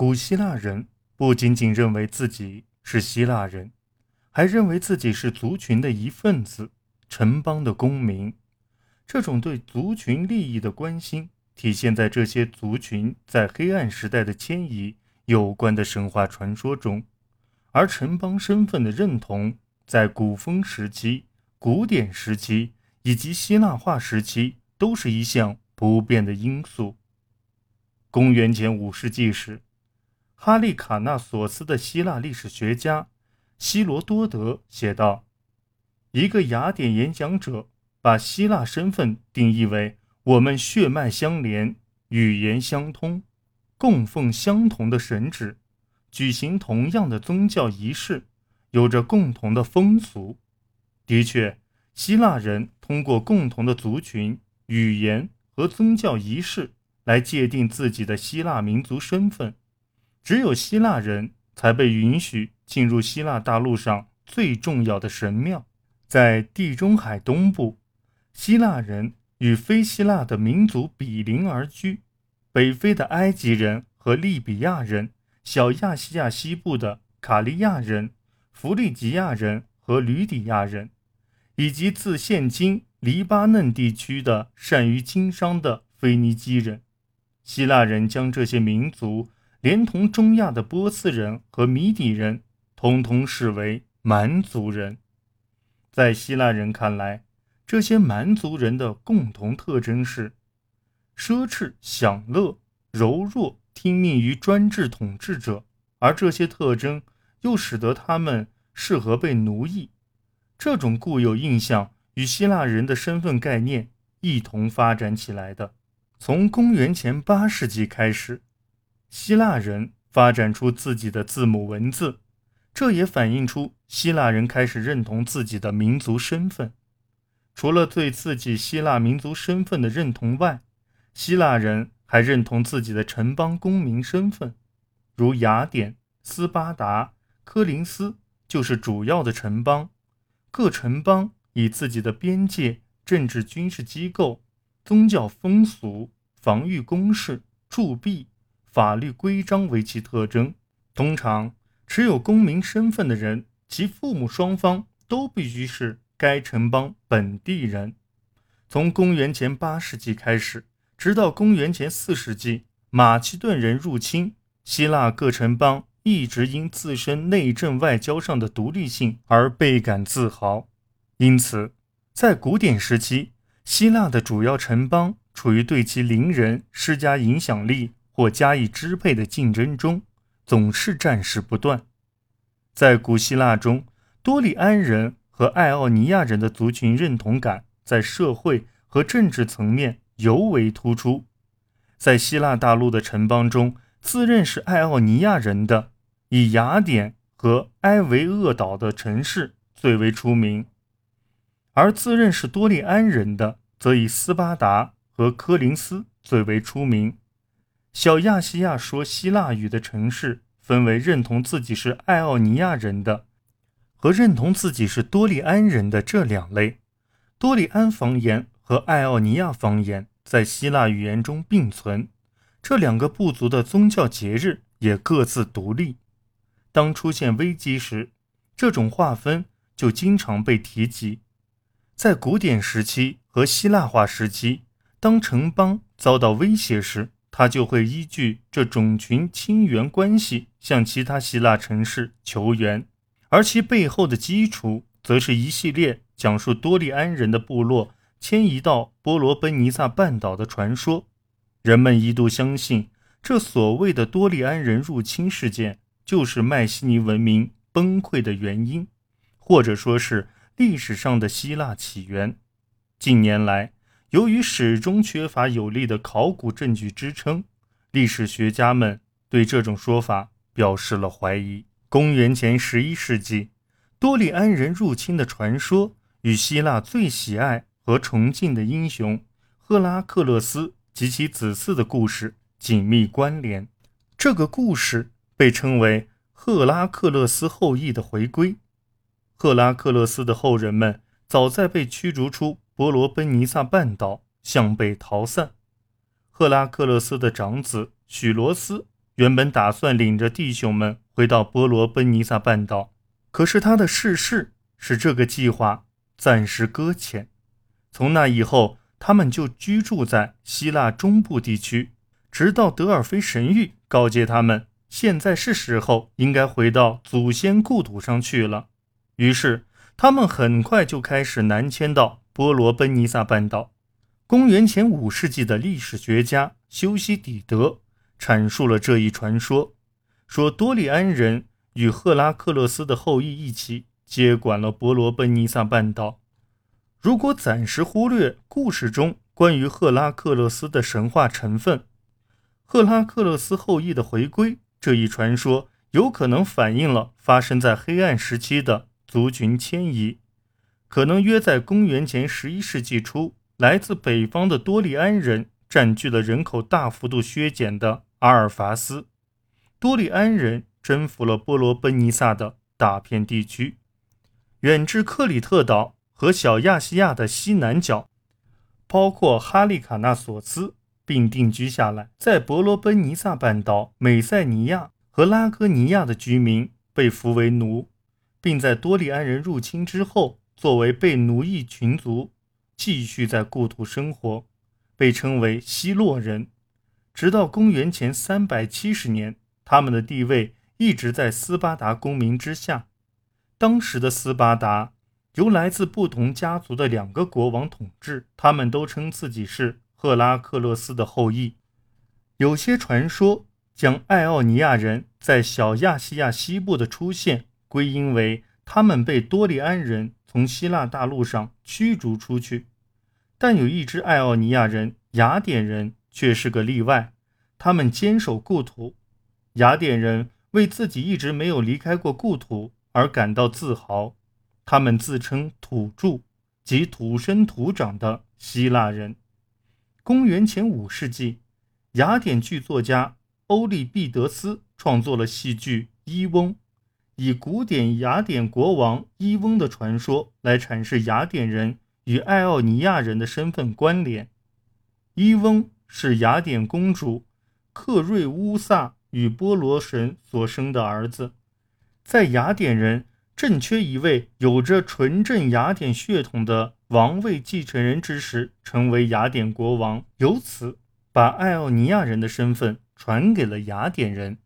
古希腊人不仅仅认为自己是希腊人，还认为自己是族群的一份子，城邦的公民。这种对族群利益的关心，体现在这些族群在黑暗时代的迁移有关的神话传说中，而城邦身份的认同，在古风时期、古典时期以及希腊化时期，都是一项不变的因素。公元前五世纪时。哈利卡纳索斯的希腊历史学家希罗多德写道：“一个雅典演讲者把希腊身份定义为我们血脉相连、语言相通、供奉相同的神祇、举行同样的宗教仪式、有着共同的风俗。的确，希腊人通过共同的族群、语言和宗教仪式来界定自己的希腊民族身份。”只有希腊人才被允许进入希腊大陆上最重要的神庙，在地中海东部，希腊人与非希腊的民族比邻而居。北非的埃及人和利比亚人，小亚细亚西部的卡利亚人、弗利吉亚人和吕底亚人，以及自现今黎巴嫩地区的善于经商的腓尼基人，希腊人将这些民族。连同中亚的波斯人和米底人，通通视为蛮族人。在希腊人看来，这些蛮族人的共同特征是奢侈、享乐、柔弱、听命于专制统治者，而这些特征又使得他们适合被奴役。这种固有印象与希腊人的身份概念一同发展起来的。从公元前八世纪开始。希腊人发展出自己的字母文字，这也反映出希腊人开始认同自己的民族身份。除了对自己希腊民族身份的认同外，希腊人还认同自己的城邦公民身份，如雅典、斯巴达、科林斯就是主要的城邦。各城邦以自己的边界、政治军事机构、宗教风俗、防御工事、铸币。法律规章为其特征。通常持有公民身份的人，其父母双方都必须是该城邦本地人。从公元前八世纪开始，直到公元前四世纪，马其顿人入侵希腊各城邦，一直因自身内政外交上的独立性而倍感自豪。因此，在古典时期，希腊的主要城邦处于对其邻人施加影响力。或加以支配的竞争中，总是战事不断。在古希腊中，多利安人和爱奥尼亚人的族群认同感在社会和政治层面尤为突出。在希腊大陆的城邦中，自认是爱奥尼亚人的，以雅典和埃维厄岛的城市最为出名；而自认是多利安人的，则以斯巴达和科林斯最为出名。小亚细亚说希腊语的城市分为认同自己是爱奥尼亚人的和认同自己是多利安人的这两类。多利安方言和爱奥尼亚方言在希腊语言中并存，这两个部族的宗教节日也各自独立。当出现危机时，这种划分就经常被提及。在古典时期和希腊化时期，当城邦遭到威胁时，他就会依据这种群亲缘关系向其他希腊城市求援，而其背后的基础则是一系列讲述多利安人的部落迁移到波罗奔尼撒半岛的传说。人们一度相信，这所谓的多利安人入侵事件就是迈锡尼文明崩溃的原因，或者说是历史上的希腊起源。近年来，由于始终缺乏有力的考古证据支撑，历史学家们对这种说法表示了怀疑。公元前十一世纪，多利安人入侵的传说与希腊最喜爱和崇敬的英雄赫拉克勒斯及其子嗣的故事紧密关联。这个故事被称为赫拉克勒斯后裔的回归。赫拉克勒斯的后人们早在被驱逐出。波罗奔尼撒半岛向北逃散，赫拉克勒斯的长子许罗斯原本打算领着弟兄们回到波罗奔尼撒半岛，可是他的逝世使这个计划暂时搁浅。从那以后，他们就居住在希腊中部地区，直到德尔菲神谕告诫他们，现在是时候应该回到祖先故土上去了。于是，他们很快就开始南迁到波罗奔尼撒半岛。公元前五世纪的历史学家修昔底德阐述了这一传说，说多利安人与赫拉克勒斯的后裔一起接管了波罗奔尼撒半岛。如果暂时忽略故事中关于赫拉克勒斯的神话成分，赫拉克勒斯后裔的回归这一传说有可能反映了发生在黑暗时期的族群迁移，可能约在公元前十一世纪初。来自北方的多利安人占据了人口大幅度削减的阿尔法斯。多利安人征服了波罗奔尼撒的大片地区，远至克里特岛和小亚细亚的西南角，包括哈利卡纳索斯，并定居下来。在波罗奔尼撒半岛，美塞尼亚和拉戈尼亚的居民被俘为奴，并在多利安人入侵之后，作为被奴役群族。继续在故土生活，被称为希洛人，直到公元前三百七十年，他们的地位一直在斯巴达公民之下。当时的斯巴达由来自不同家族的两个国王统治，他们都称自己是赫拉克勒斯的后裔。有些传说将爱奥尼亚人在小亚细亚西部的出现归因为他们被多利安人从希腊大陆上驱逐出去。但有一支爱奥尼亚人雅典人却是个例外，他们坚守故土。雅典人为自己一直没有离开过故土而感到自豪，他们自称土著，即土生土长的希腊人。公元前五世纪，雅典剧作家欧利庇得斯创作了戏剧《伊翁》，以古典雅典国王伊翁的传说来阐释雅典人。与爱奥尼亚人的身份关联，伊翁是雅典公主克瑞乌萨与波罗神所生的儿子。在雅典人正缺一位有着纯正雅典血统的王位继承人之时，成为雅典国王，由此把爱奥尼亚人的身份传给了雅典人。